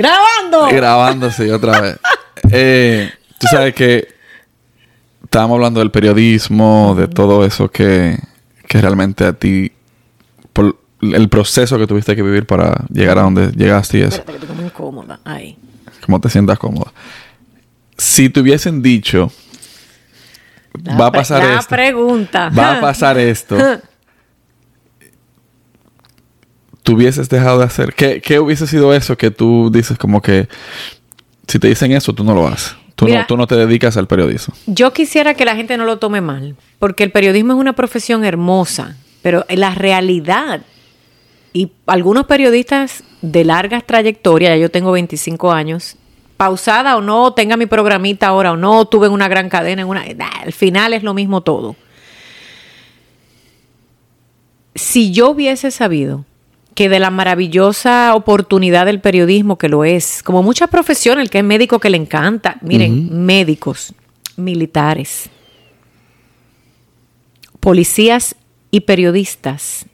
¡Grabando! Grabando, sí, otra vez. Eh, tú sabes que estábamos hablando del periodismo, de todo eso que, que realmente a ti, por el proceso que tuviste que vivir para llegar a donde llegaste y eso. Espérate, que estoy muy cómoda. Ahí. Cómo te sientas cómoda. Si te hubiesen dicho, La va a pasar esto. pregunta. Va a pasar esto. ¿Tú hubieses dejado de hacer? ¿Qué, qué hubiese sido eso que tú dices como que si te dicen eso, tú no lo haces? Tú, Mira. no, tú no te dedicas al periodismo. Yo quisiera que la gente no lo tome mal, porque el periodismo es una profesión hermosa, pero la realidad, y algunos periodistas de largas trayectorias, ya yo tengo 25 años, pausada o no, tenga mi programita ahora o no, tuve en una gran cadena, en una, al final es lo mismo todo. Si yo hubiese sabido que de la maravillosa oportunidad del periodismo que lo es, como muchas profesiones, el que es médico que le encanta, miren, médicos, militares, policías y periodistas,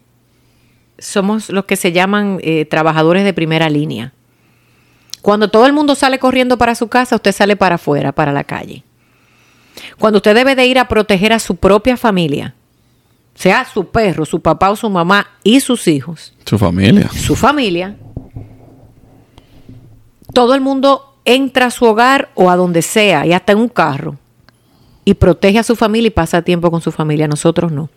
somos los que se llaman eh, trabajadores de primera línea. Cuando todo el mundo sale corriendo para su casa, usted sale para afuera, para la calle. Cuando usted debe de ir a proteger a su propia familia, sea su perro, su papá o su mamá y sus hijos, Su familia. su familia, todo el mundo entra a su hogar o a donde sea y hasta en un carro y protege a su familia y pasa tiempo con su familia. Nosotros no.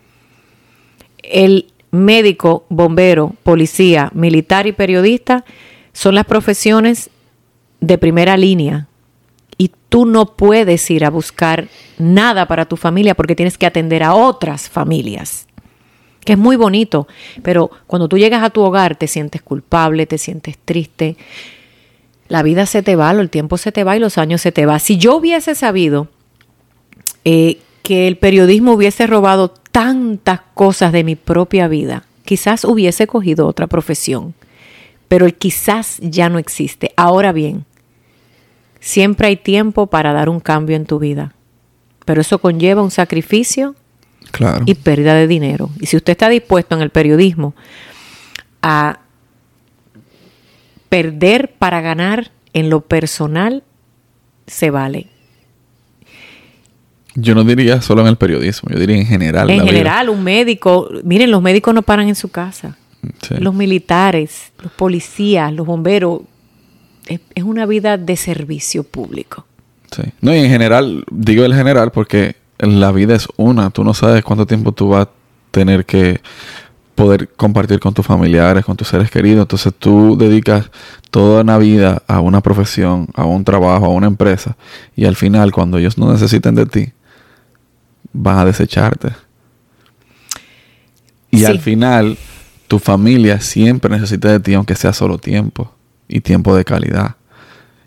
El médico, bombero, policía, militar y periodista son las profesiones de primera línea. Tú no puedes ir a buscar nada para tu familia porque tienes que atender a otras familias que es muy bonito, pero cuando tú llegas a tu hogar te sientes culpable, te sientes triste, la vida se te va, el tiempo se te va y los años se te va. Si yo hubiese sabido eh, que el periodismo hubiese robado tantas cosas de mi propia vida, quizás hubiese cogido otra profesión, pero el quizás ya no existe. Ahora bien, siempre hay tiempo para dar un cambio en tu vida, pero eso conlleva un sacrificio Claro. y pérdida de dinero. Y si usted está dispuesto en el periodismo a perder para ganar en lo personal, se vale. Yo no diría solo en el periodismo, yo diría en general. En vida. general, un médico, miren, los médicos no paran en su casa. Sí. Los militares, los policías, los bomberos, es, una vida de servicio público. Sí. No, y en general, digo el general porque la vida es una. Tú no sabes cuánto tiempo tú vas a tener que poder compartir con tus familiares, con tus seres queridos. Entonces tú dedicas toda una vida a una profesión, a un trabajo, a una empresa. Y al final, cuando ellos no necesiten de ti, van a desecharte. Y Sí. al final, tu familia siempre necesita de ti, aunque sea solo tiempo. Y tiempo de calidad.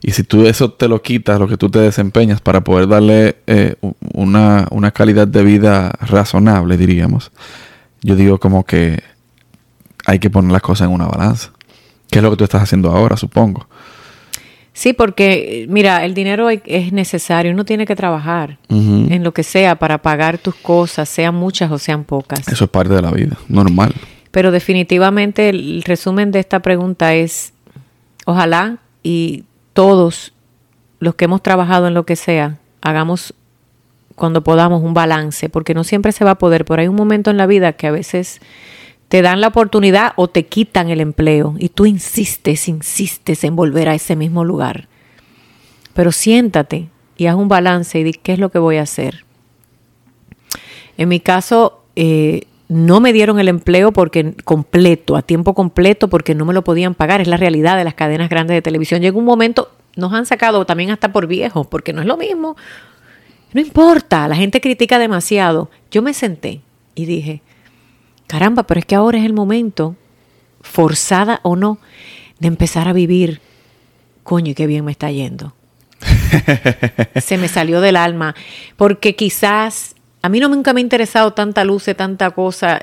Y si tú eso te lo quitas, lo que tú te desempeñas para poder darle eh, una, una calidad de vida razonable, diríamos, yo digo como que hay que poner las cosas en una balanza. Que es lo que tú estás haciendo ahora, supongo. Sí, porque, mira, el dinero es necesario, uno tiene que trabajar en lo que sea para pagar tus cosas, sean muchas o sean pocas. Eso es parte de la vida, normal. Pero definitivamente el resumen de esta pregunta es, ojalá y todos los que hemos trabajado en lo que sea, hagamos cuando podamos un balance, porque no siempre se va a poder, pero hay un momento en la vida que a veces te dan la oportunidad o te quitan el empleo y tú insistes, insistes en volver a ese mismo lugar. Pero siéntate y haz un balance y di qué es lo que voy a hacer. En mi caso, eh, no me dieron el empleo porque completo, a tiempo completo, porque no me lo podían pagar. Es la realidad de las cadenas grandes de televisión. Llega un momento, nos han sacado también hasta por viejos, porque no es lo mismo. No importa, la gente critica demasiado. Yo me senté y dije, caramba, pero es que ahora es el momento, forzada o no, de empezar a vivir. Coño, y qué bien me está yendo. Se me salió del alma, porque quizás a mí no nunca me ha interesado tanta luz, tanta cosa.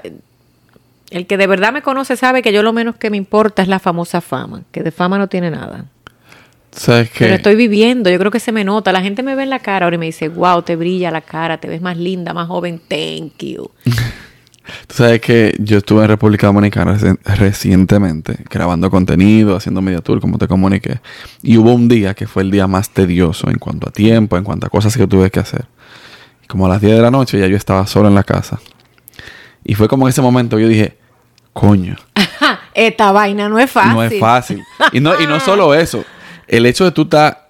El que de verdad me conoce sabe que yo lo menos que me importa es la famosa fama, que de fama no tiene nada. ¿Sabes qué? Pero estoy viviendo, yo creo que se me nota. La gente me ve en la cara ahora y me dice, wow, te brilla la cara, te ves más linda, más joven, thank you. Tú sabes que yo estuve en República Dominicana recientemente grabando contenido, haciendo media tour, como te comuniqué. Y hubo un día que fue el día más tedioso en cuanto a tiempo, en cuanto a cosas que tuve que hacer. Como a las 10 de la noche ya yo estaba solo en la casa. Y fue como en ese momento yo dije, coño. Esta vaina no es fácil. No es fácil. Y no, y no solo eso. El hecho de tú estar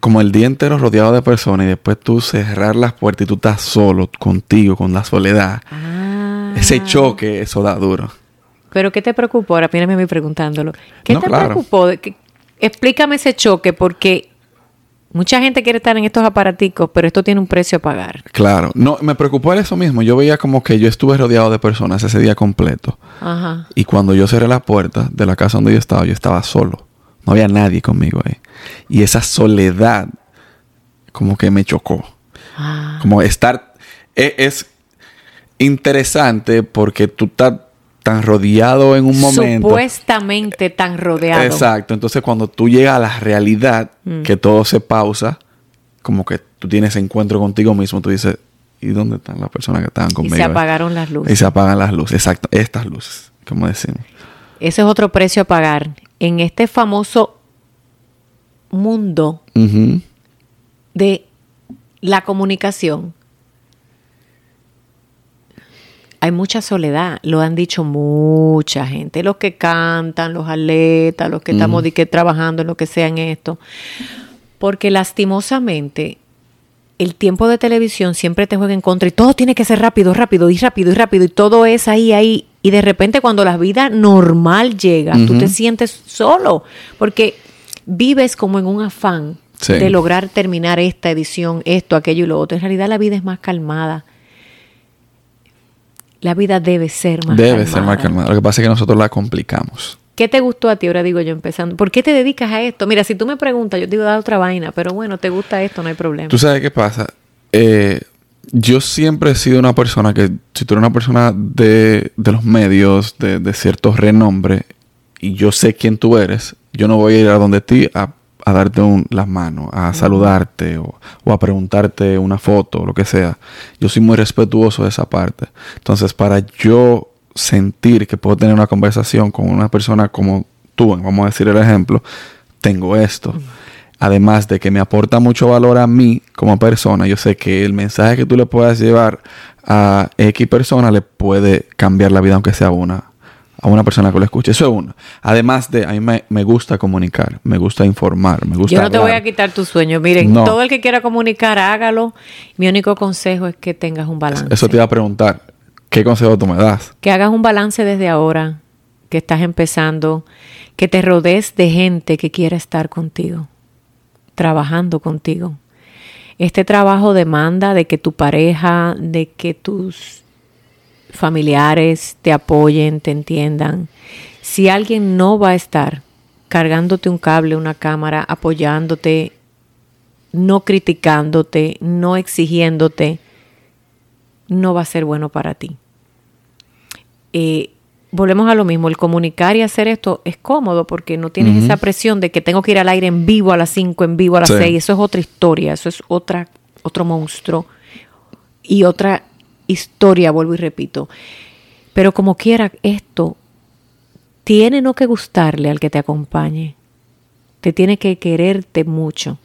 como el día entero rodeado de personas y después tú cerrar las puertas y tú estás solo contigo, con la soledad. Ah. Ese choque, eso da duro. Pero ¿qué te preocupó? Ahora mírame a mí preguntándolo. ¿Qué te preocupó? explícame ese choque porque mucha gente quiere estar en estos aparaticos, pero esto tiene un precio a pagar. Claro. No, me preocupó eso mismo. Yo veía como que yo estuve rodeado de personas ese día completo. Ajá. Y cuando yo cerré la puerta de la casa donde yo estaba, yo estaba solo. No había nadie conmigo ahí. Y esa soledad como que me chocó. Ah. Como estar... E, es, interesante porque tú estás tan rodeado en un momento. Supuestamente tan rodeado. Exacto. Entonces cuando tú llegas a la realidad, mm. que todo se pausa, como que tú tienes encuentro contigo mismo, tú dices, ¿y dónde están las personas que estaban conmigo? Y se apagaron las luces. Y se apagan las luces, exacto. Estas luces, como decimos. Ese es otro precio a pagar en este famoso mundo de la comunicación, hay mucha soledad, lo han dicho mucha gente, los que cantan, los atletas, los que estamos trabajando en lo que sea en esto, porque lastimosamente el tiempo de televisión siempre te juega en contra y todo tiene que ser rápido, rápido y rápido y rápido y todo es ahí, ahí. Y de repente cuando la vida normal llega, tú te sientes solo porque vives como en un afán de lograr terminar esta edición, esto, aquello y lo otro. En realidad la vida es más calmada. La vida debe ser más calmada. Debe ser más calmada. Lo que pasa es que nosotros la complicamos. ¿Qué te gustó a ti? Ahora digo yo empezando. ¿Por qué te dedicas a esto? Mira, si tú me preguntas, yo te digo dar otra vaina, pero bueno, te gusta esto, no hay problema. ¿Tú sabes qué pasa? Eh, yo siempre he sido una persona que, si tú eres una persona de, los medios, de, de cierto renombre, y yo sé quién tú eres, yo no voy a ir a donde ti a, darte un, las manos, a saludarte o, o, a preguntarte una foto, lo que sea. Yo soy muy respetuoso de esa parte. Entonces, para yo sentir que puedo tener una conversación con una persona como tú, vamos a decir el ejemplo, tengo esto. Además de que me aporta mucho valor a mí como persona, yo sé que el mensaje que tú le puedas llevar a X persona le puede cambiar la vida, aunque sea una, a una persona que lo escuche. Eso es uno. Además de, a mí me, gusta comunicar, me gusta informar, me gusta. Yo no te voy a quitar tu sueño. Miren, todo el que quiera comunicar, hágalo. Mi único consejo es que tengas un balance. Eso te iba a preguntar. ¿Qué consejo tú me das? Que hagas un balance desde ahora, que estás empezando, que te rodees de gente que quiera estar contigo, trabajando contigo. Este trabajo demanda de que tu pareja, de que tus familiares te apoyen, te entiendan. Si alguien no va a estar cargándote un cable, una cámara, apoyándote, no criticándote, no exigiéndote, no va a ser bueno para ti. Eh, volvemos a lo mismo, el comunicar y hacer esto es cómodo porque no tienes esa presión de que tengo que ir al aire en vivo a las 5, en vivo a las 6, eso es otra historia, eso es otra, otro monstruo y otra historia, vuelvo y repito. Pero como quiera, esto tiene no que gustarle al que te acompañe, te tiene que quererte mucho,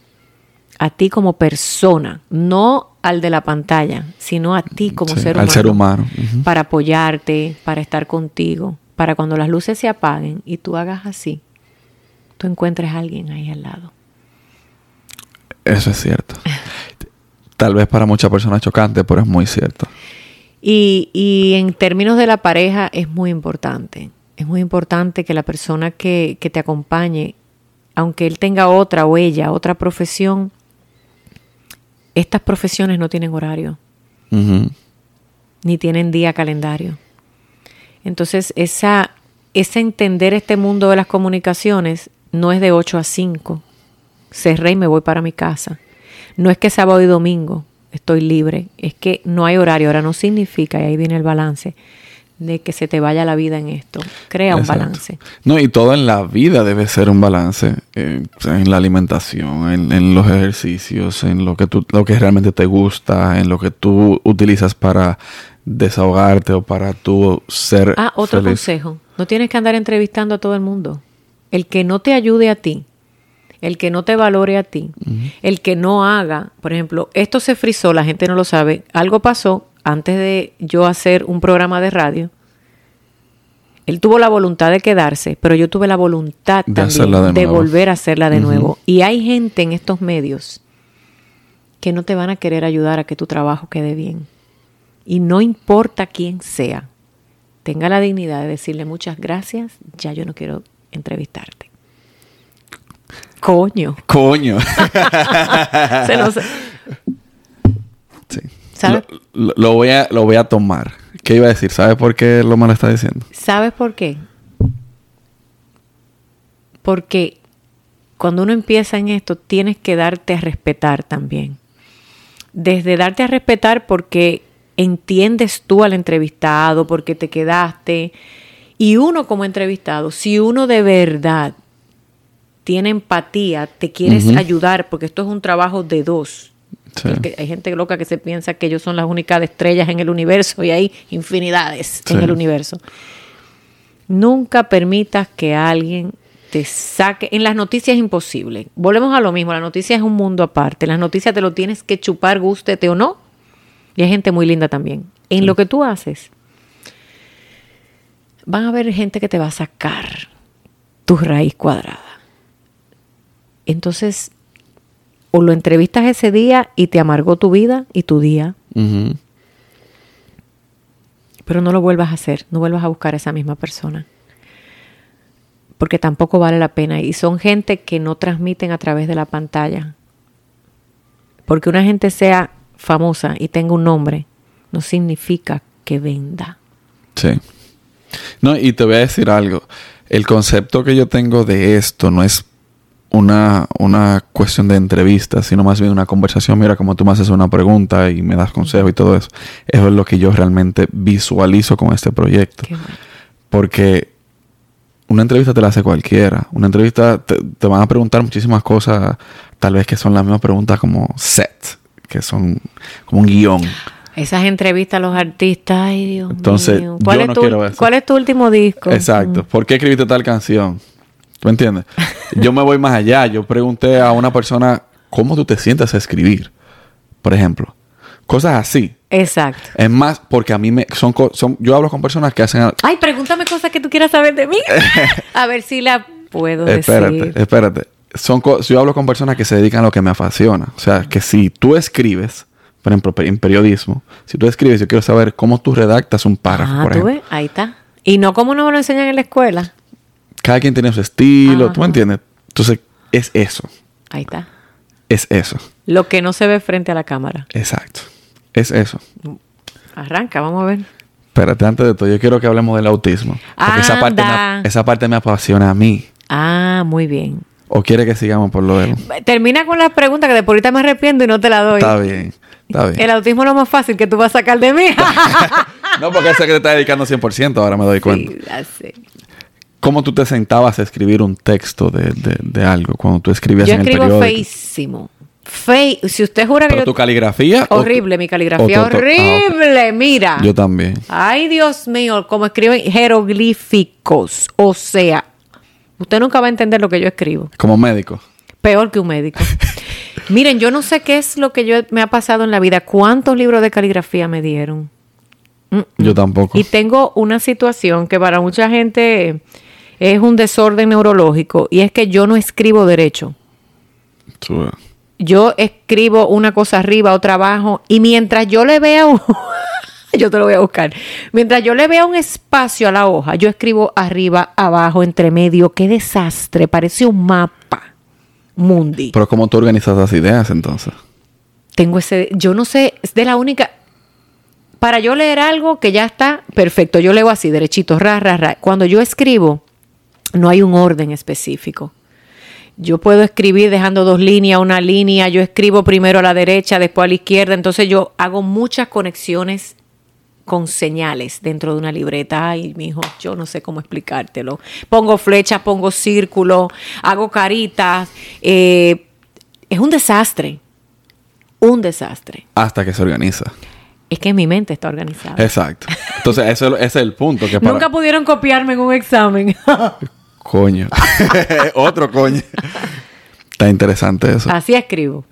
a ti como persona, no al de la pantalla, sino a ti como ser, humano, ser humano. Para apoyarte, para estar contigo, para cuando las luces se apaguen y tú hagas así, tú encuentres a alguien ahí al lado. Eso es cierto. Tal vez para muchas personas chocante, pero es muy cierto. Y, y, en términos de la pareja es muy importante. Es muy importante que la persona que, que te acompañe, aunque él tenga otra o ella, otra profesión, estas profesiones no tienen horario, ni tienen día calendario. Entonces, esa, ese entender este mundo de las comunicaciones no es de 8 a 5. Cerré y me voy para mi casa. No es que sábado y domingo estoy libre, es que no hay horario. Ahora no significa, y ahí viene el balance, de que se te vaya la vida en esto. Crea un balance. No, y todo en la vida debe ser un balance. Eh, en la alimentación, en, los ejercicios, en lo que, tú, lo que realmente te gusta, en lo que tú utilizas para desahogarte o para tú ser Ah, otro feliz. consejo. No tienes que andar entrevistando a todo el mundo. El que no te ayude a ti, el que no te valore a ti, el que no haga, por ejemplo, esto se frizó, la gente no lo sabe, algo pasó antes de yo hacer un programa de radio. Él tuvo la voluntad de quedarse, pero yo tuve la voluntad De también de volver a hacerla de nuevo. Y hay gente en estos medios que no te van a querer ayudar a que tu trabajo quede bien. Y no importa quién sea, tenga la dignidad de decirle muchas gracias, ya yo no quiero entrevistarte. Coño. Coño. Se nos- Sí. ¿Sabe? Lo, lo- voy a, lo voy a tomar. ¿Qué iba a decir? ¿Sabes por qué lo mal está diciendo? ¿Sabes por qué? Porque cuando uno empieza en esto, tienes que darte a respetar también. Desde darte a respetar porque entiendes tú al entrevistado, porque te quedaste. Y uno como entrevistado, si uno de verdad tiene empatía, te quieres ayudar, porque esto es un trabajo de dos. Sí. Hay gente loca que se piensa que ellos son las únicas estrellas en el universo y hay infinidades en el universo. Nunca permitas que alguien te saque. En las noticias es imposible. Volvemos a lo mismo. La noticia es un mundo aparte. Las noticias te lo tienes que chupar, gústete o no. Y hay gente muy linda también. En lo que tú haces, van a haber gente que te va a sacar tu raíz cuadrada. Entonces, o lo entrevistas ese día y te amargó tu vida y tu día, pero no lo vuelvas a hacer, no vuelvas a buscar a esa misma persona. Porque tampoco vale la pena. Y son gente que no transmiten a través de la pantalla. Porque una gente sea famosa y tenga un nombre, no significa que venda. Sí. No, y te voy a decir algo. El concepto que yo tengo de esto no es una, una cuestión de entrevista, sino más bien una conversación. Mira, como tú me haces una pregunta y me das consejo y todo eso. Eso es lo que yo realmente visualizo con este proyecto. Qué bueno. Porque una entrevista te la hace cualquiera. Una entrevista te, te van a preguntar muchísimas cosas, tal vez que son las mismas preguntas como set, que son como un guion. Esas entrevistas a los artistas, ay Dios Entonces, mío. ¿Cuál, yo es no tu, quiero eso. ¿Cuál es tu último disco? Exacto. ¿Por qué escribiste tal canción? ¿Tú entiendes? Yo me voy más allá. Yo pregunté a una persona, ¿cómo tú te sientes a escribir? Por ejemplo. Cosas así. Exacto. Es más, porque a mí me... Son, son Yo hablo con personas que hacen... Ay, pregúntame cosas que tú quieras saber de mí. a ver si la puedo Espérate, decir. espérate. Son yo hablo con personas que se dedican a lo que me apasiona. O sea, que si tú escribes, por ejemplo, en periodismo, si tú escribes, yo quiero saber cómo tú redactas un párrafo, Ah, por tú ejemplo. ves, ahí está. Y no como no me lo enseñan en la escuela. Cada quien tiene su estilo, ¿tú Ajá. me entiendes? Entonces, es eso. Ahí está. Es eso. Lo que no se ve frente a la cámara. Exacto. Es eso. Arranca, vamos a ver. Espérate, antes de todo, yo quiero que hablemos del autismo. Porque esa parte, me, esa parte me apasiona a mí. Ah, muy bien. ¿O quiere que sigamos por lo del...? Termina con las preguntas que de por ahorita me arrepiento y no te la doy. Está bien. Está bien. El autismo es lo más fácil que tú vas a sacar de mí. No, porque ese que te está dedicando 100%, ahora me doy cuenta. Sí, ya sé. ¿Cómo tú te sentabas a escribir un texto de, de- de algo cuando tú escribías Yo en el escribo periódico? feísimo. Fe, si usted jura que ¿Pero yo... tu caligrafía? Horrible, mi caligrafía. ah, horrible, mira. Yo también. Ay, Dios mío, como escriben jeroglíficos. O sea, usted nunca va a entender lo que yo escribo. Como médico. Peor que un médico. Miren, yo no sé qué es lo que yo me ha pasado en la vida. ¿Cuántos libros de caligrafía me dieron? Mm, Yo tampoco. Y tengo una situación que para mucha gente es un desorden neurológico y es que yo no escribo derecho. Yo escribo una cosa arriba, otra abajo y mientras yo le vea un... yo te lo voy a buscar. Mientras yo le vea un espacio a la hoja, yo escribo arriba, abajo, entre medio. Qué desastre, parece un mapa mundi. Pero ¿cómo tú organizas las ideas entonces? Tengo ese, yo no sé, es de la única. Para yo leer algo que ya está perfecto, yo leo así, derechito, ra, ra, ra. Cuando yo escribo, no hay un orden específico. Yo puedo escribir dejando dos líneas, una línea, yo escribo primero a la derecha, después a la izquierda, entonces yo hago muchas conexiones con señales dentro de una libreta. Ay, mijo, yo no sé cómo explicártelo. Pongo flechas, pongo círculos, hago caritas. eh, es un desastre. Un desastre. Hasta que se organiza. Es que mi mente está organizada. Exacto. Entonces, eso, ese es el punto. Que para... Nunca pudieron copiarme en un examen. coño. Otro coño. Está interesante eso. Así escribo.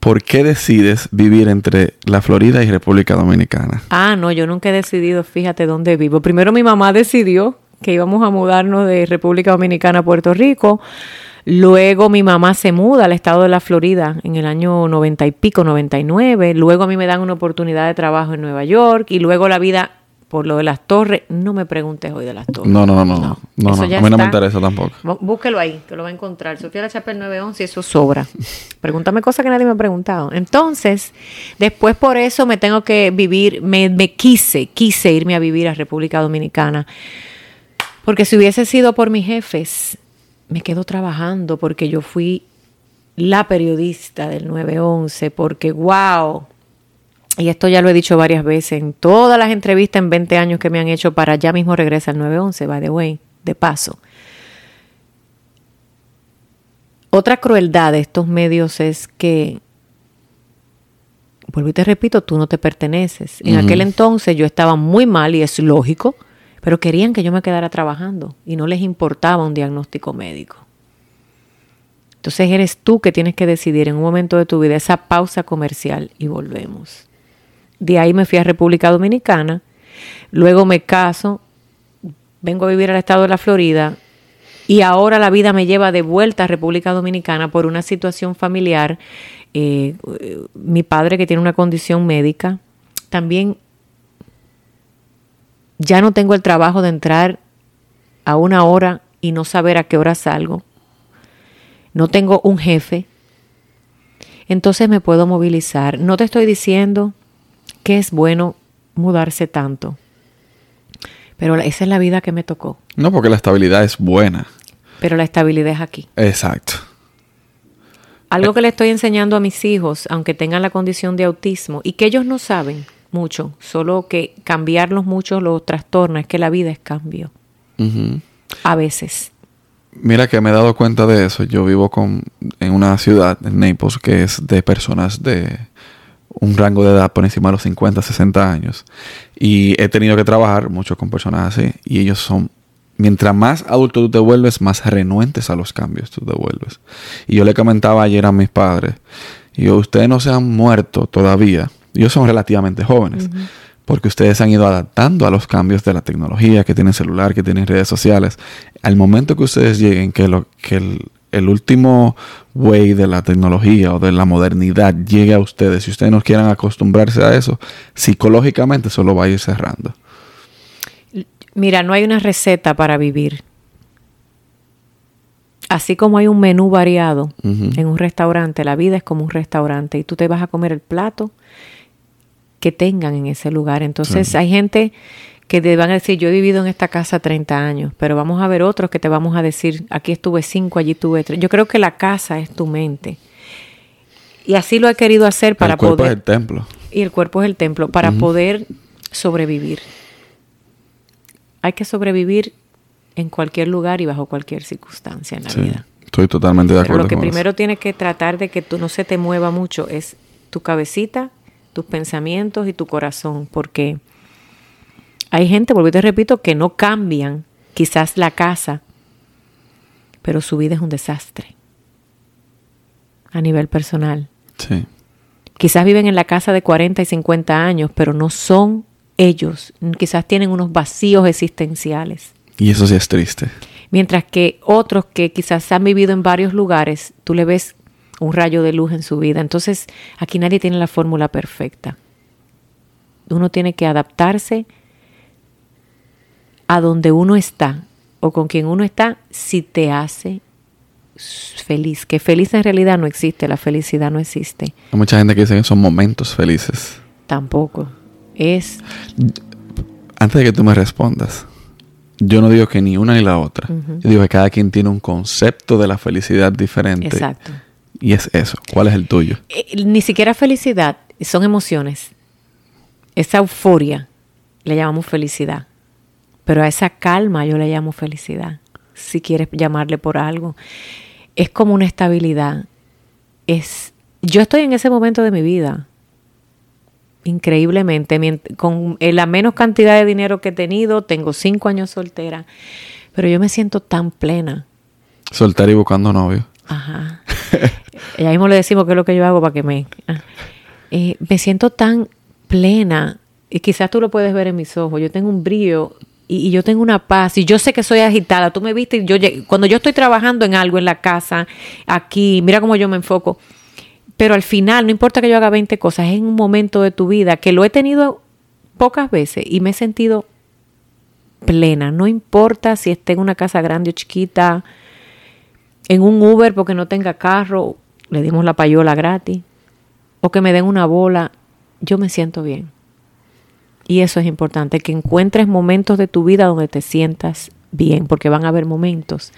¿Por qué decides vivir entre la Florida y República Dominicana? Ah, no, yo nunca he decidido, fíjate dónde vivo. Primero mi mamá decidió que íbamos a mudarnos de República Dominicana a Puerto Rico. Luego mi mamá se muda al estado de la Florida en el año 90 y pico, 99. Luego a mí me dan una oportunidad de trabajo en Nueva York y luego la vida por lo de las torres. No me preguntes hoy de las torres. No, no, no, no. no, no, a mí no me interesa tampoco. Búsquelo ahí, te lo va a encontrar. Sofía La Chapel 911 y eso sobra. Pregúntame cosas que nadie me ha preguntado. Entonces, después por eso me tengo que vivir, me, me quise, quise irme a vivir a República Dominicana. Porque si hubiese sido por mis jefes, me quedo trabajando porque yo fui la periodista del 911, porque wow, y esto ya lo he dicho varias veces, en todas las entrevistas en 20 años que me han hecho para ya mismo regresa al 911, by the way, de paso. Otra crueldad de estos medios es que, vuelvo y te repito, tú no te perteneces. En aquel entonces yo estaba muy mal y es lógico pero querían que yo me quedara trabajando y no les importaba un diagnóstico médico. Entonces eres tú que tienes que decidir en un momento de tu vida esa pausa comercial y volvemos. De ahí me fui a República Dominicana, luego me caso, vengo a vivir al estado de la Florida y ahora la vida me lleva de vuelta a República Dominicana por una situación familiar. Eh, mi padre que tiene una condición médica, también ya no tengo el trabajo de entrar a una hora y no saber a qué hora salgo. No tengo un jefe. Entonces me puedo movilizar. No te estoy diciendo es bueno mudarse tanto. Pero esa es la vida que me tocó. No, porque la estabilidad es buena. Pero la estabilidad es aquí. Exacto. Algo que le estoy enseñando a mis hijos, aunque tengan la condición de autismo, y que ellos no saben, mucho, solo que cambiarlos mucho los trastorna, es que la vida es cambio. A veces. Mira que me he dado cuenta de eso. Yo vivo con, en una ciudad, en Naples, que es de personas de un rango de edad por encima de los 50, 60 años. Y he tenido que trabajar mucho con personas así. Y ellos son, mientras más adulto tú te vuelves, más renuentes a los cambios tú te vuelves. Y yo le comentaba ayer a mis padres, y yo, ustedes no se han muerto todavía ellos son relativamente jóvenes, porque ustedes han ido adaptando a los cambios de la tecnología, que tienen celular, que tienen redes sociales. Al momento que ustedes lleguen, que, lo, que el, último way de la tecnología o de la modernidad llegue a ustedes, si ustedes no quieran acostumbrarse a eso, psicológicamente solo va a ir cerrando. Mira, no hay una receta para vivir. Así como hay un menú variado en un restaurante, la vida es como un restaurante y tú te vas a comer el plato que tengan en ese lugar. Entonces hay gente que te van a decir, yo he vivido en esta casa 30 años, pero vamos a ver otros que te vamos a decir, aquí estuve 5, allí estuve 3. Yo creo que la casa es tu mente. Y así lo he querido hacer para poder... El cuerpo es el templo. Y el cuerpo es el templo, para poder sobrevivir. Hay que sobrevivir en cualquier lugar y bajo cualquier circunstancia en la vida. Estoy totalmente de acuerdo. Pero lo que primero tienes que tratar de que tú no se te mueva mucho es tu cabecita tus pensamientos y tu corazón, porque hay gente, vuelvo y te repito, que no cambian quizás la casa, pero su vida es un desastre a nivel personal. Sí. Quizás viven en la casa de 40 y 50 años, pero no son ellos. Quizás tienen unos vacíos existenciales. Y eso sí es triste. Mientras que otros que quizás han vivido en varios lugares, tú le ves un rayo de luz en su vida. Entonces, aquí nadie tiene la fórmula perfecta. Uno tiene que adaptarse a donde uno está o con quien uno está si te hace feliz. Que feliz en realidad no existe, la felicidad no existe. Hay mucha gente que dice que son momentos felices. Tampoco. Es... Antes de que tú me respondas, yo no digo que ni una ni la otra. Yo digo que cada quien tiene un concepto de la felicidad diferente. Exacto. Y es eso. ¿Cuál es el tuyo? Eh, ni siquiera felicidad, son emociones. Esa euforia le llamamos felicidad. Pero a esa calma yo le llamo felicidad, si quieres llamarle por algo. Es como una estabilidad. Es, yo estoy en ese momento de mi vida. increíblemente. Con eh, la menos cantidad de dinero que he tenido, tengo cinco años soltera, pero yo me siento tan plena. Soltar y buscando novio. Ajá. y ahí mismo le decimos qué es lo que yo hago para que me... ah. Eh, me siento tan plena y quizás tú lo puedes ver en mis ojos. Yo tengo un brillo y, yo tengo una paz y yo sé que soy agitada. Tú me viste, yo cuando yo estoy trabajando en algo en la casa, aquí, mira cómo yo me enfoco. Pero al final, no importa que yo haga 20 cosas, es en un momento de tu vida que lo he tenido pocas veces y me he sentido plena. No importa si esté en una casa grande o chiquita, en un Uber porque no tenga carro, le dimos la payola gratis, o que me den una bola, yo me siento bien. Y eso es importante, que encuentres momentos de tu vida donde te sientas bien, porque van a haber momentos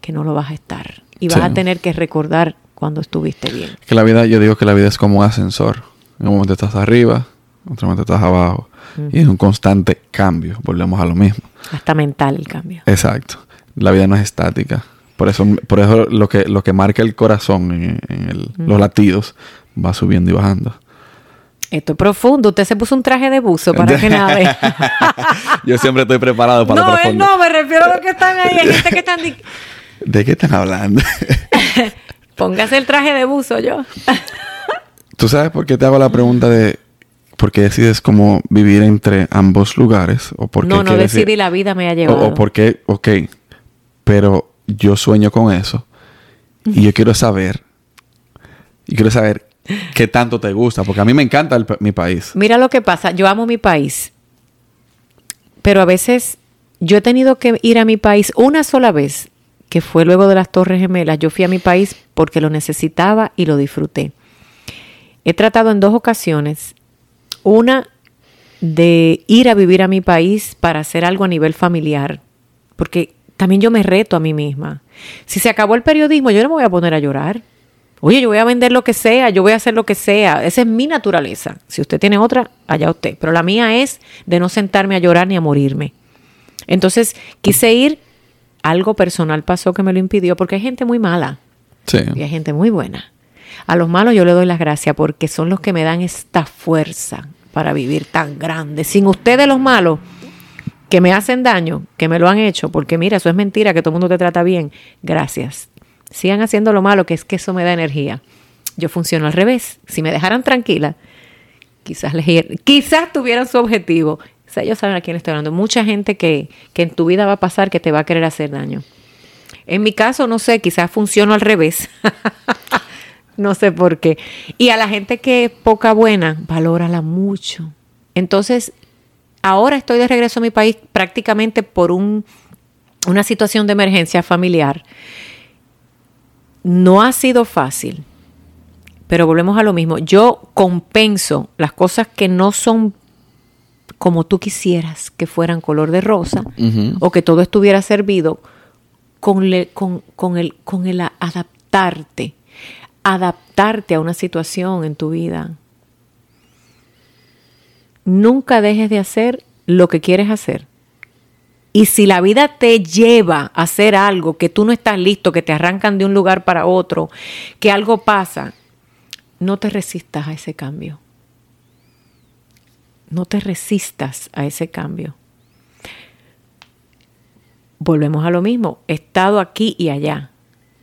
que no lo vas a estar. Y vas Sí. a tener que recordar cuando estuviste bien. Que la vida, yo digo que la vida es como un ascensor. En un momento estás arriba, en otro momento estás abajo. Y es un constante cambio. Volvemos a lo mismo. Hasta mental el cambio. Exacto. La vida no es estática. Por eso, por eso lo que, lo que marca el corazón en, en el- los latidos va subiendo y bajando. Esto es profundo. Usted se puso un traje de buzo para que nade. Yo siempre estoy preparado para lo no, él profundo. no, me refiero a los que están ahí. Hay gente que están... ¿De qué están hablando? Póngase el traje de buzo yo. ¿Tú sabes por qué te hago la pregunta de por qué decides como vivir entre ambos lugares? ¿O por qué no, no ir- decidí, la vida me ha O, llevado. o por qué, ok, pero yo sueño con eso y yo quiero saber, y quiero saber qué tanto te gusta, porque a mí me encanta mi país. Mira lo que pasa, yo amo mi país, pero a veces yo he tenido que ir a mi país una sola vez, que fue luego de las Torres Gemelas. Yo fui a mi país porque lo necesitaba y lo disfruté. He tratado en dos ocasiones, una de ir a vivir a mi país para hacer algo a nivel familiar, porque también yo me reto a mí misma. Si se acabó el periodismo, yo no me voy a poner a llorar. Oye, yo voy a vender lo que sea, yo voy a hacer lo que sea. Esa es mi naturaleza. Si usted tiene otra, allá usted. Pero la mía es de no sentarme a llorar ni a morirme. Entonces, quise ir. Algo personal pasó que me lo impidió porque hay gente muy mala Sí. y hay gente muy buena. A los malos yo le doy las gracias porque son los que me dan esta fuerza para vivir tan grande. Sin ustedes los malos que me hacen daño, que me lo han hecho, porque mira, eso es mentira, que todo el mundo te trata bien. Gracias. Sigan haciendo lo malo, que es que eso me da energía. Yo funciono al revés. Si me dejaran tranquila, quizás les, quizás tuvieran su objetivo. O sea, ellos saben a quién estoy hablando. Mucha gente que, que en tu vida va a pasar que te va a querer hacer daño. En mi caso, no sé, quizás funciono al revés. no sé por qué. Y a la gente que es poca buena, valórala mucho. Entonces, ahora estoy de regreso a mi país prácticamente por un, una situación de emergencia familiar. No ha sido fácil, pero volvemos a lo mismo. Yo compenso las cosas que no son como tú quisieras que fueran color de rosa o que todo estuviera servido con, le- con, con el, con el adaptarte, adaptarte a una situación en tu vida. Nunca dejes de hacer lo que quieres hacer. Y si la vida te lleva a hacer algo que tú no estás listo, que te arrancan de un lugar para otro, que algo pasa, no te resistas a ese cambio. No te resistas a ese cambio. Volvemos a lo mismo. He estado aquí y allá.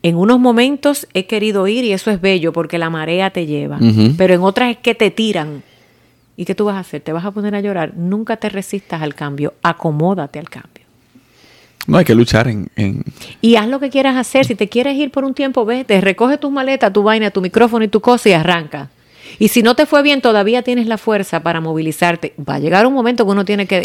En unos momentos he querido ir y eso es bello porque la marea te lleva. Pero en otras es que te tiran. ¿Y qué tú vas a hacer? ¿Te vas a poner a llorar? Nunca te resistas al cambio. Acomódate al cambio. No hay que luchar en, en- Y haz lo que quieras hacer. Si te quieres ir por un tiempo, vete, recoge tus maletas, tu vaina, tu micrófono y tu cosa y arranca. Y si no te fue bien, todavía tienes la fuerza para movilizarte. Va a llegar un momento que uno tiene que...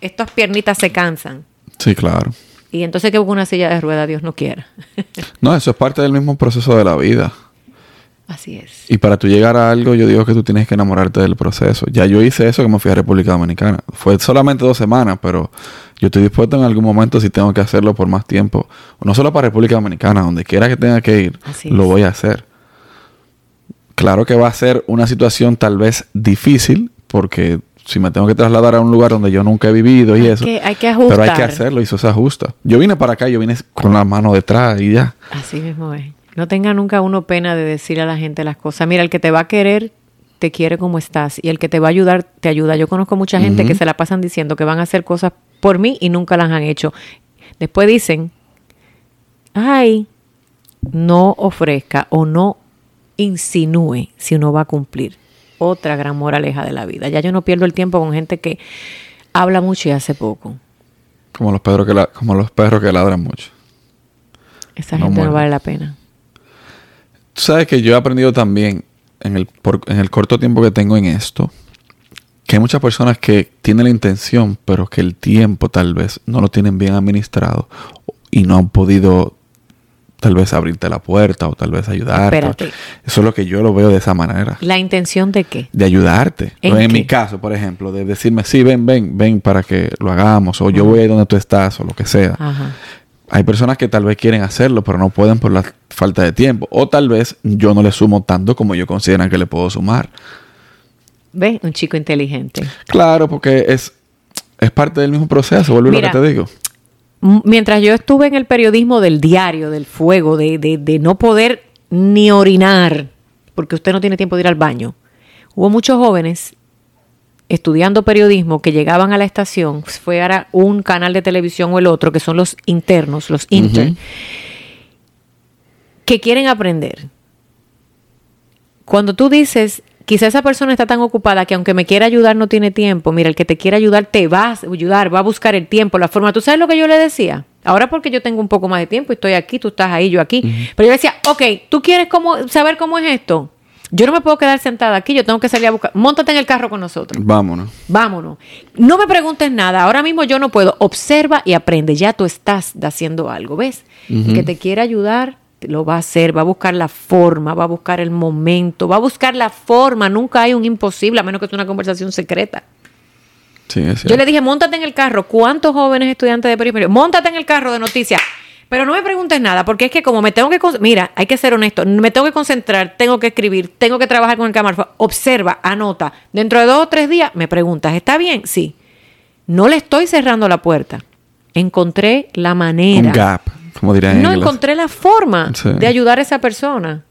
Estas piernitas se cansan. Sí, claro. Y entonces que busque una silla de rueda, Dios no quiera. No, eso es parte del mismo proceso de la vida. Así es. Y para tú llegar a algo, yo digo que tú tienes que enamorarte del proceso. Ya yo hice eso que me fui a República Dominicana. Fue solamente dos semanas, pero yo estoy dispuesto en algún momento, si tengo que hacerlo por más tiempo, no solo para República Dominicana, donde quiera que tenga que ir, Así lo es. voy a hacer. Claro que va a ser una situación tal vez difícil, porque si me tengo que trasladar a un lugar donde yo nunca he vivido y Hay eso, que- hay que pero hay que ajustar. hacerlo y eso se ajusta. Yo vine para acá, yo vine con la mano detrás y ya. Así mismo es. No tenga nunca uno pena de decir a la gente las cosas. Mira, el que te va a querer, te quiere como estás y el que te va a ayudar te ayuda. Yo conozco mucha gente que se la pasan diciendo que van a hacer cosas por mí y nunca las han hecho. Después dicen, ay, no ofrezca o no insinúe si uno va a cumplir. Otra gran moraleja de la vida. Ya yo no pierdo el tiempo con gente que habla mucho y hace poco. Como los perros que, la, como los perros que ladran mucho. Esa gente no vale la pena. Tú sabes que yo he aprendido también en el, en el corto tiempo que tengo en esto, que hay muchas personas que tienen la intención, pero que el tiempo tal vez no lo tienen bien administrado y no han podido tal vez abrirte la puerta o tal vez ayudarte. Espérate. Eso es lo que yo lo veo de esa manera. ¿La intención de qué? De ayudarte. ¿En, mi caso, por ejemplo, de decirme, sí, ven, ven, ven para que lo hagamos, o yo voy ahí donde tú estás, o lo que sea. Hay personas que tal vez quieren hacerlo, pero no pueden por la falta de tiempo. O tal vez yo no le sumo tanto como ellos consideran que le puedo sumar. ¿Ves? Un chico inteligente. Claro, porque es, es parte del mismo proceso, vuelvo a lo que te digo mientras yo estuve en el periodismo del diario, del fuego, de, de, no poder ni orinar, porque usted no tiene tiempo de ir al baño, hubo muchos jóvenes estudiando periodismo que llegaban a la estación, fuera un canal de televisión o el otro, que son los internos, los internos, que quieren aprender. Cuando tú dices, quizá esa persona está tan ocupada que aunque me quiera ayudar no tiene tiempo. Mira, el que te quiera ayudar te va a ayudar, va a buscar el tiempo, la forma. ¿Tú sabes lo que yo le decía? Ahora porque yo tengo un poco más de tiempo y estoy aquí, tú estás ahí, yo aquí. Pero yo decía, ok, ¿tú quieres cómo, saber cómo es esto? Yo no me puedo quedar sentada aquí, yo tengo que salir a buscar. Móntate en el carro con nosotros. Vámonos. Vámonos. No me preguntes nada, ahora mismo yo no puedo. Observa y aprende, ya tú estás haciendo algo, ¿ves? El que te quiera ayudar, lo va a hacer, va a buscar la forma, va a buscar el momento, va a buscar la forma. Nunca hay un imposible, a menos que sea una conversación secreta. Yo le dije, montate en el carro. ¿Cuántos jóvenes estudiantes de periodismo? Montate en el carro de noticias. Pero no me preguntes nada, porque es que como me tengo que... Mira, hay que ser honesto. Me tengo que concentrar, tengo que escribir, tengo que trabajar con el camarógrafo. Observa, anota. Dentro de dos o tres días me preguntas, ¿está bien? Sí. No le estoy cerrando la puerta. Encontré la manera. Un gap no encontré la forma de ayudar a esa persona.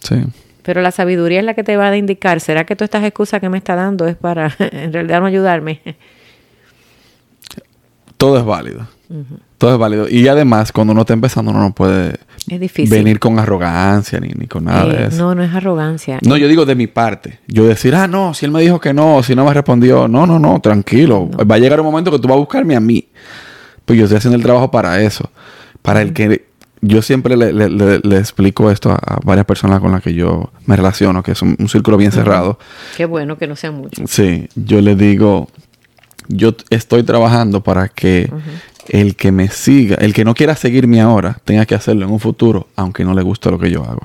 Sí. Pero la sabiduría es la que te va a indicar. ¿Será que todas estas excusas que me está dando es para en realidad no ayudarme? Todo es válido. Todo es válido. Y además, cuando uno está empezando, uno no puede venir con arrogancia ni, con nada de eh, eso. No, no es arrogancia. No, yo digo de mi parte. Yo decir, ah, no, si él me dijo que no, si no me respondió. No, no, no, tranquilo. Va a llegar un momento que tú vas a buscarme a mí. Pues yo estoy haciendo el trabajo para eso. Para el que yo siempre le, explico esto a, varias personas con las que yo me relaciono, que es un, círculo bien cerrado. Qué bueno que no sean muchos. Sí, yo le digo, yo estoy trabajando para que el que me siga, el que no quiera seguirme ahora, tenga que hacerlo en un futuro, aunque no le guste lo que yo hago.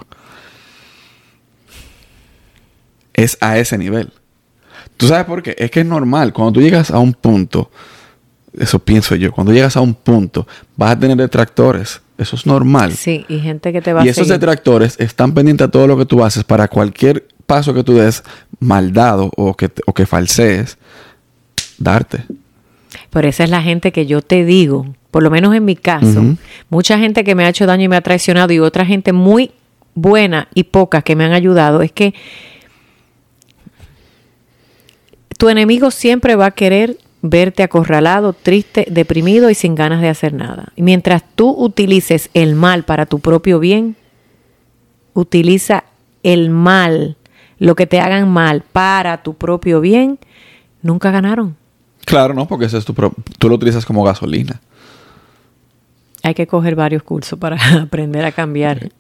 Es a ese nivel. ¿Tú sabes por qué? Es que es normal. Cuando tú llegas a un punto eso pienso yo. Cuando llegas a un punto, vas a tener detractores. Eso es normal. Sí, y gente que te va y esos detractores están pendientes a todo lo que tú haces para cualquier paso que tú des maldado o que, o que falsees, darte. Por esa es la gente que yo te digo, por lo menos en mi caso, mucha gente que me ha hecho daño y me ha traicionado y otra gente muy buena y poca que me han ayudado, es que tu enemigo siempre va a querer verte acorralado, triste, deprimido y sin ganas de hacer nada. Y mientras tú utilices el mal para tu propio bien, utiliza el mal, lo que te hagan mal para tu propio bien, nunca ganaron. Claro, no, porque ese es tu tú lo utilizas como gasolina. Hay que coger varios cursos para aprender a cambiar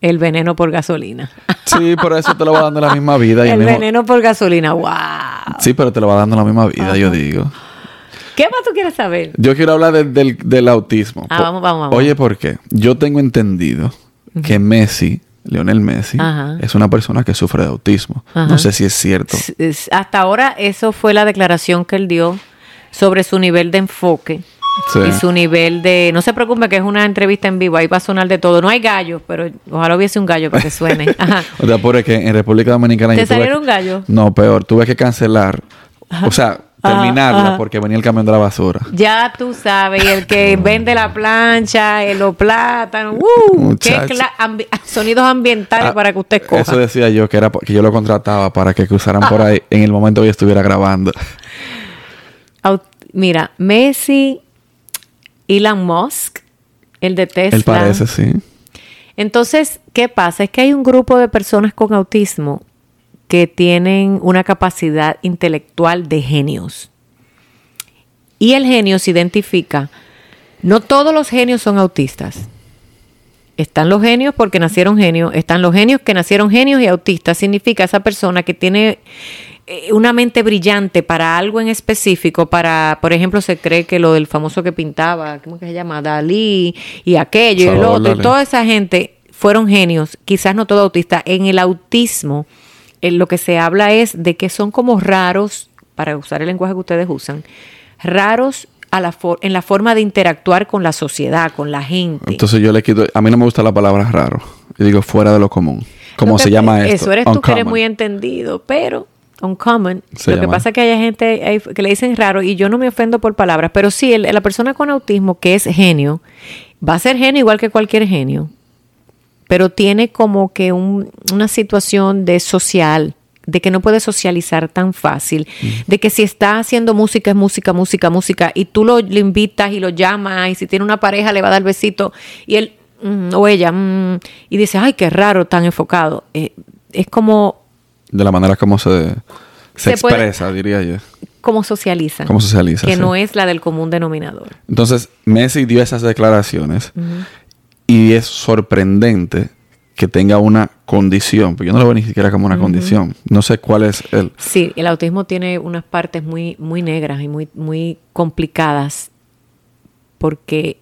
el veneno por gasolina. Sí, por eso te lo va dando la misma vida. el, veneno por gasolina, wow. Sí, pero te lo va dando la misma vida, yo digo. ¿Qué más tú quieres saber? Yo quiero hablar del, autismo. Ah, vamos, vamos, vamos. Oye, ¿por qué? Yo tengo entendido que Messi, Lionel Messi, es una persona que sufre de autismo. No sé si es cierto. hasta ahora eso fue la declaración que él dio sobre su nivel de enfoque. Y su nivel de... No se preocupe que es una entrevista en vivo, ahí va a sonar de todo. No hay gallos, pero ojalá hubiese un gallo para que suene. o sea, por que en República Dominicana... ¿Te salieron un gallo? No, peor. Tuve que cancelar. O sea, terminarla porque venía el camión de la basura. Ya tú sabes, y el que vende la plancha, el, los plátanos, ¡uh! qué cla- ambi- sonidos ambientales Ah, para que usted coja. Eso decía yo, que era que yo lo contrataba para que usaran por ahí en el momento que yo estuviera grabando. Mira, Messi, Elon Musk, el de Tesla. Él parece, sí. Entonces, ¿qué pasa? Es que hay un grupo de personas con autismo que tienen una capacidad intelectual de genios. Y el genio se identifica. No todos los genios son autistas. Están los genios porque nacieron genios, están los genios que nacieron genios y autistas. Significa esa persona que tiene eh, una mente brillante para algo en específico, para, por ejemplo, se cree que lo del famoso que pintaba, ¿cómo que se llama? Dalí y aquello y el otro, y toda esa gente fueron genios, quizás no todo autista. En el autismo, eh, lo que se habla es de que son como raros, para usar el lenguaje que ustedes usan, raros a la for- en la forma de interactuar con la sociedad, con la gente. Entonces yo le quito... A mí no me gusta la palabra raro. Yo digo fuera de lo común. ¿Cómo Lo que- se llama esto? Eso eres tú que eres Uncommon. muy entendido, pero uncommon. Se lo que pasa es que hay gente que le dicen raro y yo no me ofendo por palabras, pero sí, el- la persona con autismo que es genio, va a ser genio igual que cualquier genio, pero tiene como que un- una situación de social, de que no puede socializar tan fácil, Mm. de que si está haciendo música es música, música, música, y tú lo, lo invitas y lo llamas, y si tiene una pareja le va a dar besito, y él mm, o ella, mm, y dice, ay, qué raro, tan enfocado. Eh, es como, De la manera como se, se, Se puede- expresa, diría yo. como socializa. Cómo socializa, Que sí. no es la del común denominador. Entonces, Messi dio esas declaraciones y es sorprendente que tenga una condición, porque yo no lo veo ni siquiera como una condición. No sé cuál es el... Sí, el autismo tiene unas partes muy, muy negras y muy, muy complicadas porque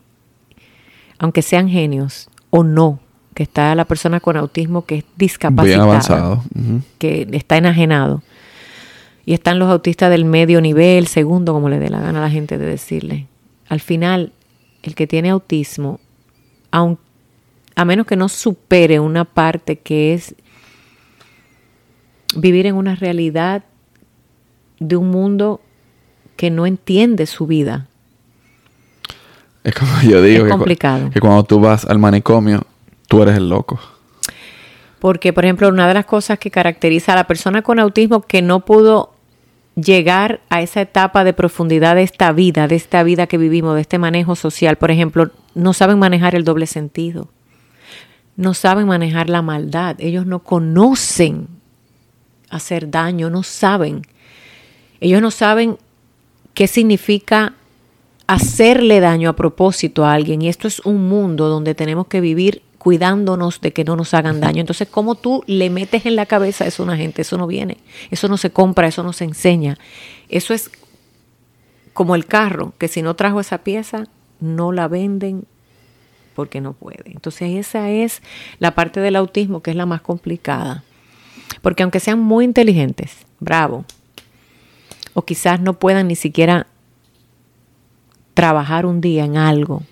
aunque sean genios o no, que está la persona con autismo que es discapacitada, Bien avanzado. Que está enajenado, y están los autistas del medio nivel, segundo, como le dé la gana a la gente de decirle. Al final, el que tiene autismo, aun- a menos que no supere una parte que es vivir en una realidad de un mundo que no entiende su vida. Es como yo digo, Es que, complicado. que cuando tú vas al manicomio, tú eres el loco. Porque, por ejemplo, una de las cosas que caracteriza a la persona con autismo que no pudo llegar a esa etapa de profundidad de esta vida, de esta vida que vivimos, de este manejo social, por ejemplo, no saben manejar el doble sentido, no saben manejar la maldad, ellos no conocen hacer daño, no saben. Ellos no saben qué significa hacerle daño a propósito a alguien. Y esto es un mundo donde tenemos que vivir cuidándonos de que no nos hagan daño. Entonces, ¿cómo tú le metes en la cabeza eso a una gente? Eso no viene. Eso no se compra, eso no se enseña. Eso es como el carro, que si no trajo esa pieza, no la venden porque no puede. Entonces, esa es la parte del autismo que es la más complicada. Porque aunque sean muy inteligentes, bravo, o quizás no puedan ni siquiera trabajar un día en algo,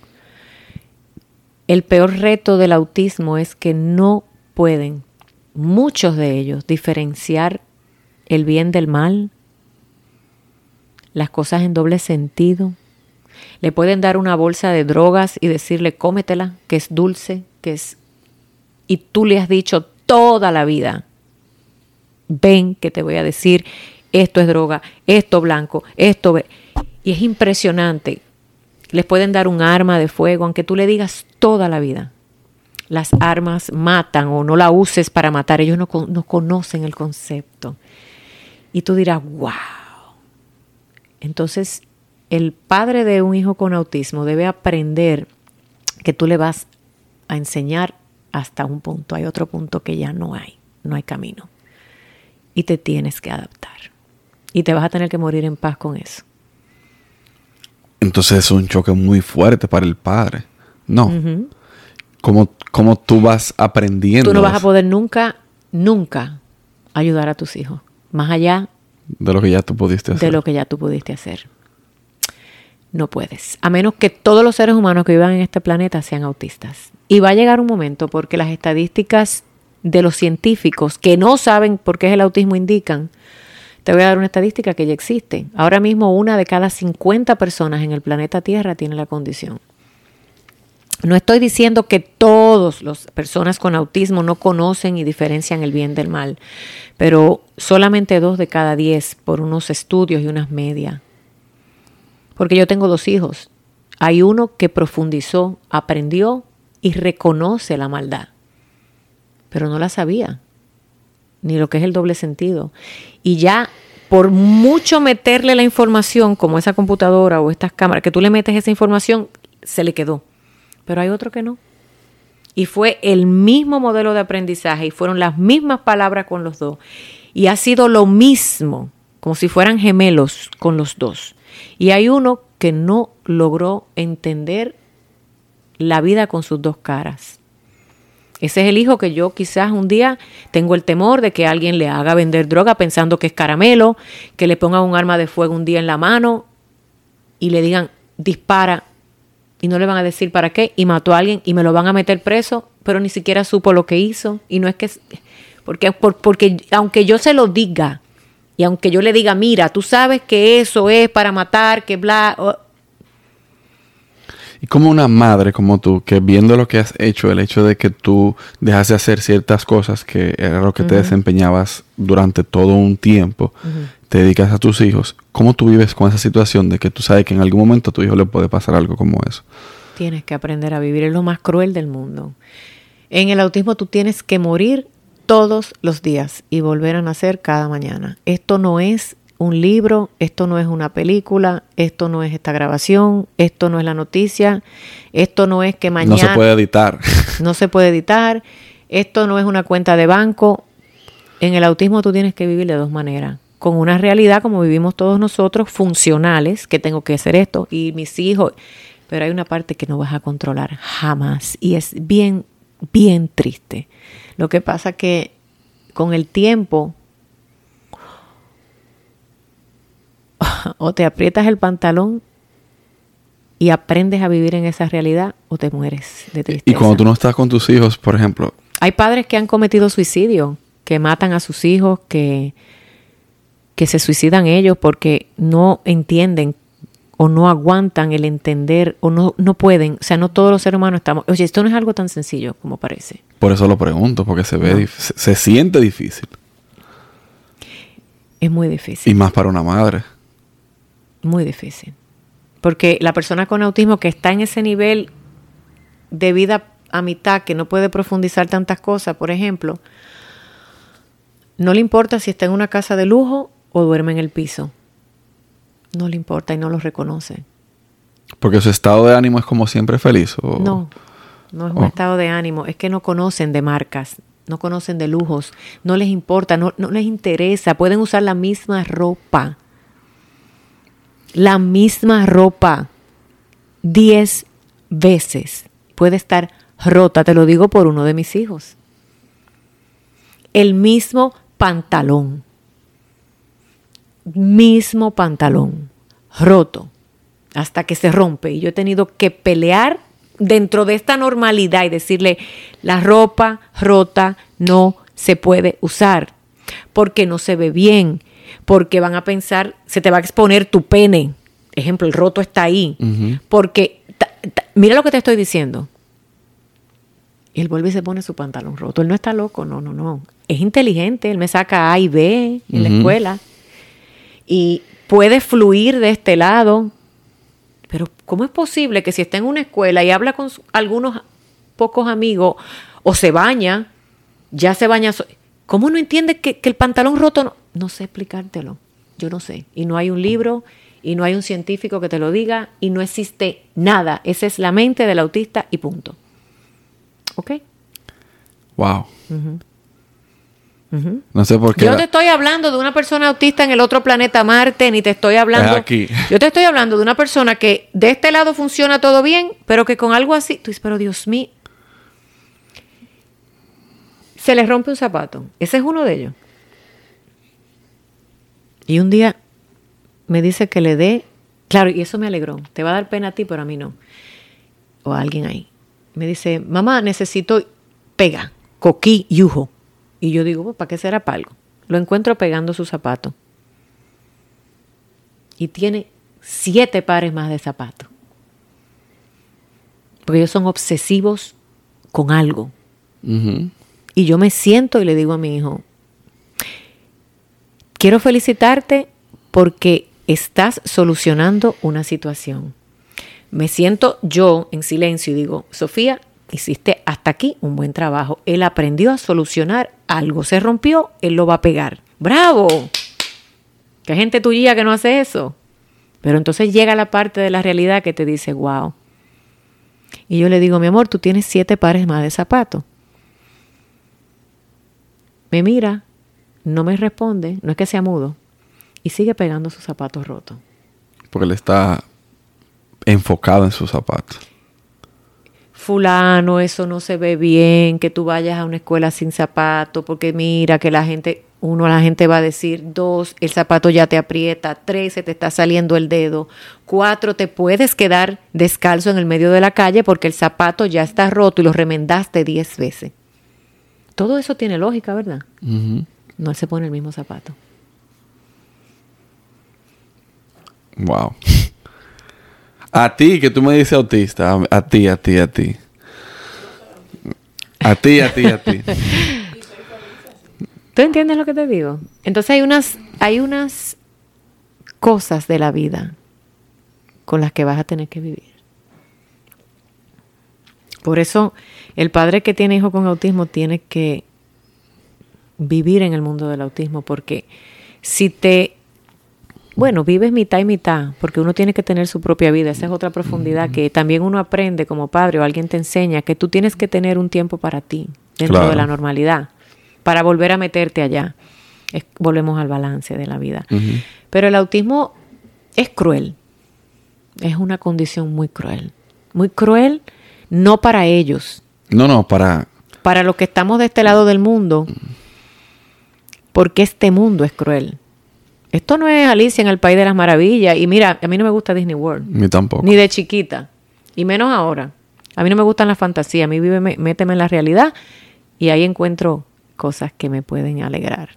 el peor reto del autismo es que no pueden, muchos de ellos, diferenciar el bien del mal, las cosas en doble sentido. Le pueden dar una bolsa de drogas y decirle cómetela, que es dulce, que es... Y tú le has dicho toda la vida, ven que te voy a decir, esto es droga, esto blanco, esto... ve-". Y es impresionante. Les pueden dar un arma de fuego, aunque tú le digas toda la vida. Las armas matan o no la uses para matar. Ellos no, no conocen el concepto. Y tú dirás, wow. Entonces, el padre de un hijo con autismo debe aprender que tú le vas a enseñar hasta un punto. Hay otro punto que ya no hay, no hay camino. Y te tienes que adaptar. Y te vas a tener que morir en paz con eso. Entonces es un choque muy fuerte para el padre. No. Ujú. ¿Cómo, cómo tú vas aprendiendo Tú no vas a poder nunca, nunca ayudar a tus hijos. Más allá de lo que ya tú pudiste hacer? de lo que ya tú pudiste hacer. No puedes. A menos que todos los seres humanos que vivan en este planeta sean autistas. Y va a llegar un momento porque las estadísticas de los científicos que no saben por qué es el autismo indican Te voy a dar una estadística que ya existe. Ahora mismo una de cada 50 personas en el planeta Tierra tiene la condición. No estoy diciendo que todas las personas con autismo no conocen y diferencian el bien del mal, pero solamente dos de cada diez por unos estudios y unas medias. Porque yo tengo dos hijos. Hay uno que profundizó, aprendió y reconoce la maldad, pero no la sabía, ni lo que es el doble sentido. Y ya por mucho meterle la información, como esa computadora o estas cámaras, que tú le metes esa información, se le quedó pero hay otro que no. Y fue el mismo modelo de aprendizaje y fueron las mismas palabras con los dos. Y ha sido lo mismo, como si fueran gemelos con los dos. Y hay uno que no logró entender la vida con sus dos caras. Ese es el hijo que yo quizás un día tengo el temor de que alguien le haga vender droga pensando que es caramelo, que le ponga un arma de fuego un día en la mano y le digan dispara y no le van a decir para qué y mató a alguien y me lo van a meter preso, pero ni siquiera supo lo que hizo y no es que porque porque aunque yo se lo diga y aunque yo le diga, mira, tú sabes que eso es para matar, que bla, y como una madre como tú, que viendo lo que has hecho, el hecho de que tú dejas de hacer ciertas cosas que era lo que te desempeñabas durante todo un tiempo, te dedicas a tus hijos, ¿cómo tú vives con esa situación de que tú sabes que en algún momento a tu hijo le puede pasar algo como eso? Tienes que aprender a vivir, es lo más cruel del mundo. En el autismo tú tienes que morir todos los días y volver a nacer cada mañana. Esto no es un libro, esto no es una película, esto no es esta grabación, esto no es la noticia, esto no es que mañana... No se puede editar. No se puede editar, esto no es una cuenta de banco. En el autismo tú tienes que vivir de dos maneras. Con una realidad como vivimos todos nosotros, funcionales, que tengo que hacer esto y mis hijos. Pero hay una parte que no vas a controlar jamás y es bien, bien triste. Lo que pasa que con el tiempo o te aprietas el pantalón y aprendes a vivir en esa realidad o te mueres de tristeza. Y cuando tú no estás con tus hijos, por ejemplo. Hay padres que han cometido suicidio, que matan a sus hijos, que, que se suicidan ellos porque no entienden o no aguantan el entender o no, no pueden. O sea, no todos los seres humanos estamos... Oye, esto no es algo tan sencillo como parece. Por eso lo pregunto, porque se ve, se, se siente difícil. Es muy difícil. Y más para una madre. Muy difícil. Porque la persona con autismo que está en ese nivel de vida a mitad, que no puede profundizar tantas cosas, por ejemplo, no le importa si está en una casa de lujo o duerme en el piso. No le importa y no lo reconoce. Porque su estado de ánimo es como siempre feliz. ¿o? No, no es un estado de ánimo, es que no conocen de marcas, no conocen de lujos, no les importa, no, no les interesa, pueden usar la misma ropa la misma ropa diez veces. Puede estar rota, te lo digo por uno de mis hijos. El mismo pantalón. Mismo pantalón. Roto. Hasta que se rompe. Y yo he tenido que pelear dentro de esta normalidad y decirle, la ropa rota no se puede usar porque no se ve bien porque van a pensar, se te va a exponer tu pene. Ejemplo, el roto está ahí. Porque, mira lo que te estoy diciendo. Y él vuelve y se pone su pantalón roto. Él no está loco, no, no, no. Es inteligente, él me saca A y B en la escuela. Y puede fluir de este lado. Pero, ¿cómo es posible que si está en una escuela y habla con algunos pocos amigos o se baña, ya se baña? ¿Cómo no entiende que, que el pantalón roto no? No sé explicártelo. Yo no sé. Y no hay un libro y no hay un científico que te lo diga y no existe nada. Esa es la mente del autista y punto. ¿Ok? Wow. No sé por qué. Yo te estoy hablando de una persona autista en el otro planeta Marte, ni te estoy hablando. aquí. Yo te estoy hablando de una persona que de este lado funciona todo bien, pero que con algo así. Tú dices, pero Dios mío. Se le rompe un zapato. Ese es uno de ellos. Y un día me dice que le dé, claro, y eso me alegró, te va a dar pena a ti, pero a mí no, o a alguien ahí. Me dice, mamá, necesito pega, coquí, yujo. Y yo digo, ¿para qué será palgo? Lo encuentro pegando su zapato. y tiene siete pares más de zapatos. Porque ellos son obsesivos con algo. Y yo me siento y le digo a mi hijo, quiero felicitarte porque estás solucionando una situación. Me siento yo en silencio y digo, Sofía, hiciste hasta aquí un buen trabajo. Él aprendió a solucionar algo. Se rompió, él lo va a pegar. ¡Bravo! ¿Qué gente tuya que no hace eso? Pero entonces llega la parte de la realidad que te dice, wow. Y yo le digo, mi amor, tú tienes siete pares más de zapatos. Me mira, no me responde, no es que sea mudo, y sigue pegando sus zapatos rotos. Porque él está enfocado en sus zapatos. Fulano, eso no se ve bien, que tú vayas a una escuela sin zapatos, porque mira que la gente, uno, la gente va a decir, dos, el zapato ya te aprieta, tres, se te está saliendo el dedo, cuatro, te puedes quedar descalzo en el medio de la calle porque el zapato ya está roto y lo remendaste diez veces. Todo eso tiene lógica, ¿verdad? No se pone el mismo zapato. Wow. A ti, que tú me dices autista, a, ti, a ti, a ti. A ti, a ti, a ti. ¿Tú entiendes lo que te digo? Entonces hay unas, hay unas cosas de la vida con las que vas a tener que vivir. Por eso el padre que tiene hijo con autismo tiene que vivir en el mundo del autismo, porque si te bueno, vives mitad y mitad, porque uno tiene que tener su propia vida. Esa es otra profundidad que también uno aprende como padre o alguien te enseña que tú tienes que tener un tiempo para ti dentro de la normalidad, para volver a meterte allá. volvemos al balance de la vida. Pero el autismo es cruel. Es una condición muy cruel. Muy cruel, no para ellos. No, no, para... Para los que estamos de este lado del mundo. Porque este mundo es cruel. Esto no es Alicia en el País de las Maravillas. Y mira, a mí no me gusta Disney World. Ni tampoco. Ni de chiquita. Y menos ahora. A mí no me gustan las fantasías. A mí vive, méteme en la realidad y ahí encuentro cosas que me pueden alegrar.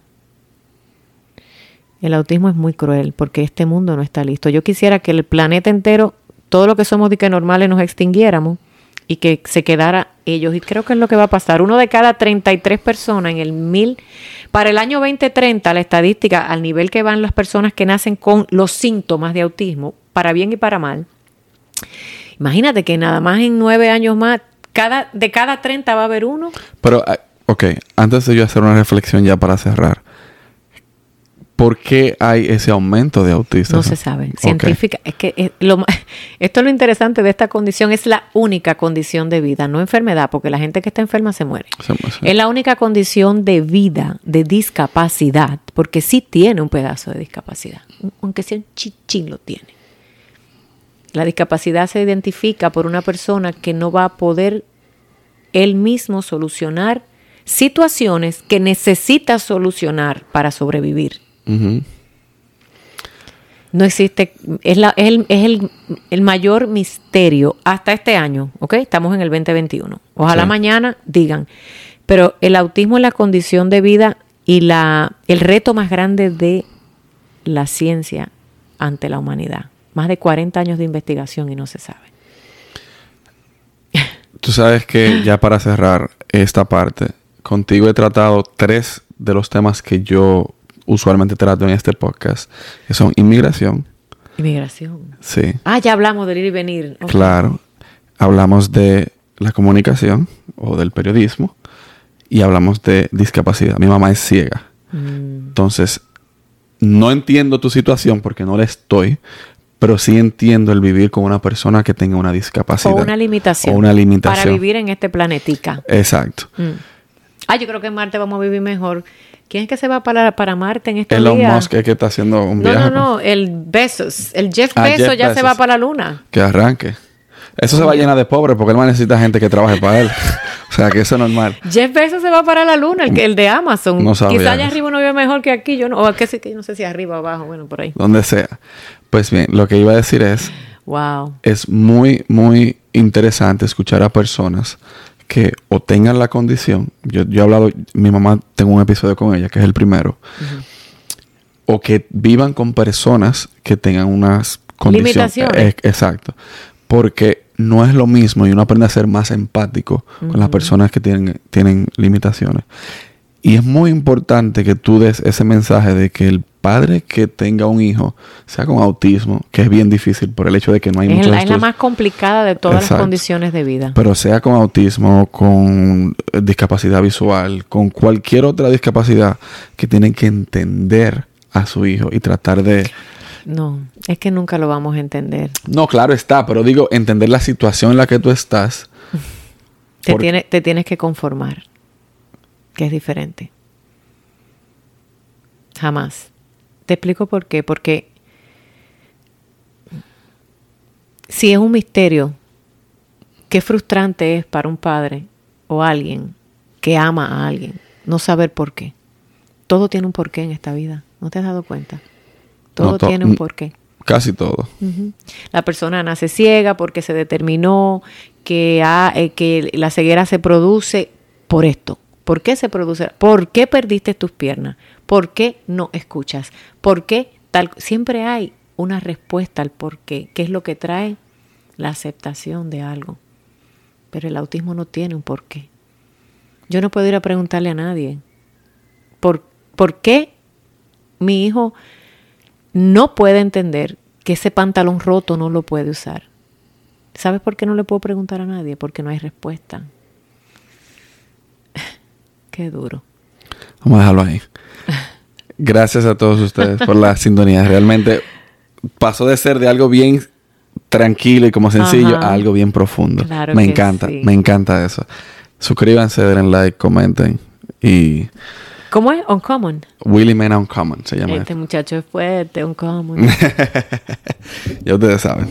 El autismo es muy cruel porque este mundo no está listo. Yo quisiera que el planeta entero, todo lo que somos de que normales, nos extinguiéramos y que se quedara ellos. Y creo que es lo que va a pasar. Uno de cada 33 personas en el mil. Para el año 2030, la estadística, al nivel que van las personas que nacen con los síntomas de autismo, para bien y para mal. Imagínate que nada más en nueve años más, cada, de cada 30 va a haber uno. Pero, ah, ok, antes de yo hacer una reflexión ya para cerrar. ¿Por qué hay ese aumento de autistas? No se sabe. Científica, es que eh, lo, esto es lo interesante de esta condición, es la única condición de vida, no enfermedad, porque la gente que está enferma se muere. Es la única condición de vida, de discapacidad, porque sí tiene un pedazo de discapacidad, aunque sea un chichín lo tiene. La discapacidad se identifica por una persona que no va a poder él mismo solucionar situaciones que necesita solucionar para sobrevivir. No existe, es, la, es, el, el, mayor misterio hasta este año, ¿ok? Estamos en el 2021. Ojalá mañana digan, pero el autismo es la condición de vida y la, el reto más grande de la ciencia ante la humanidad. Más de 40 años de investigación y no se sabe. Tú sabes que ya para cerrar esta parte, contigo he tratado tres de los temas que yo usualmente trato en este podcast, que son inmigración. Inmigración. Sí. Ah, ya hablamos del ir y venir. Claro. Hablamos de la comunicación o del periodismo y hablamos de discapacidad. Mi mamá es ciega. Mm. Entonces, no entiendo tu situación porque no la estoy, pero sí entiendo el vivir con una persona que tenga una discapacidad. O una limitación. O una limitación. Para vivir en este planetica. Exacto. Mm. Ah, yo creo que en Marte vamos a vivir mejor ¿Quién es que se va para, para Marte en estos Elon Musk es que está haciendo un viaje. No, no, no, el Bezos. El Jeff ah, Bezos ya se va para la Luna. Que arranque. Eso se va a llenar de pobres porque él más necesita gente que trabaje para él. o sea, que eso es normal. Jeff Bezos se va para la luna, el, el de Amazon. No Quizá allá arriba no vive mejor que aquí. Yo no, o que, no sé si arriba o abajo, bueno, por ahí. Donde sea. Pues bien, lo que iba a decir es... Wow. Es muy, muy interesante escuchar a personas que o tengan la condición, yo, yo he hablado, mi mamá tengo un episodio con ella, que es el primero, o que vivan con personas que tengan unas condiciones. Limitaciones. Exacto. Porque no es lo mismo y uno aprende a ser más empático con las personas que tienen, tienen limitaciones. Y es muy importante que tú des ese mensaje de que el padre que tenga un hijo, sea con autismo, que es bien difícil por el hecho de que no hay Es muchos la, es la más complicada de todas Exacto. las condiciones de vida. pero sea con autismo, con eh, discapacidad visual, con cualquier otra discapacidad, que tienen que entender a su hijo y tratar de... No, es que nunca lo vamos a entender. No, claro está, pero digo, entender la situación en la que tú estás. Te, Por- tiene- te tienes que conformar, que es diferente. Jamás. Te explico por qué. Porque si es un misterio, qué frustrante es para un padre o alguien que ama a alguien no saber por qué. Todo tiene un porqué en esta vida. ¿No te has dado cuenta? Todo No, to- tiene un porqué. Casi todo. La persona nace ciega porque se determinó que, ha- eh, que la ceguera se produce por esto. ¿Por qué se produce? ¿Por qué perdiste tus piernas? ¿Por qué no escuchas? ¿Por qué tal? Siempre hay una respuesta al por qué. ¿Qué es lo que trae? La aceptación de algo. Pero el autismo no tiene un por qué. Yo no puedo ir a preguntarle a nadie. ¿Por, ¿por qué mi hijo no puede entender que ese pantalón roto no lo puede usar. ¿Sabes por qué no le puedo preguntar a nadie? Porque no hay respuesta. Qué duro. Vamos a dejarlo ahí. Gracias a todos ustedes por la sintonía. Realmente pasó de ser de algo bien tranquilo y como sencillo Ajá. a algo bien profundo. Claro me que encanta, sí. me encanta eso. Suscríbanse, den like, comenten y ¿Cómo es? Uncommon. Willy Man Uncommon se llama. Este muchacho es fuerte, uncommon. ya ustedes saben.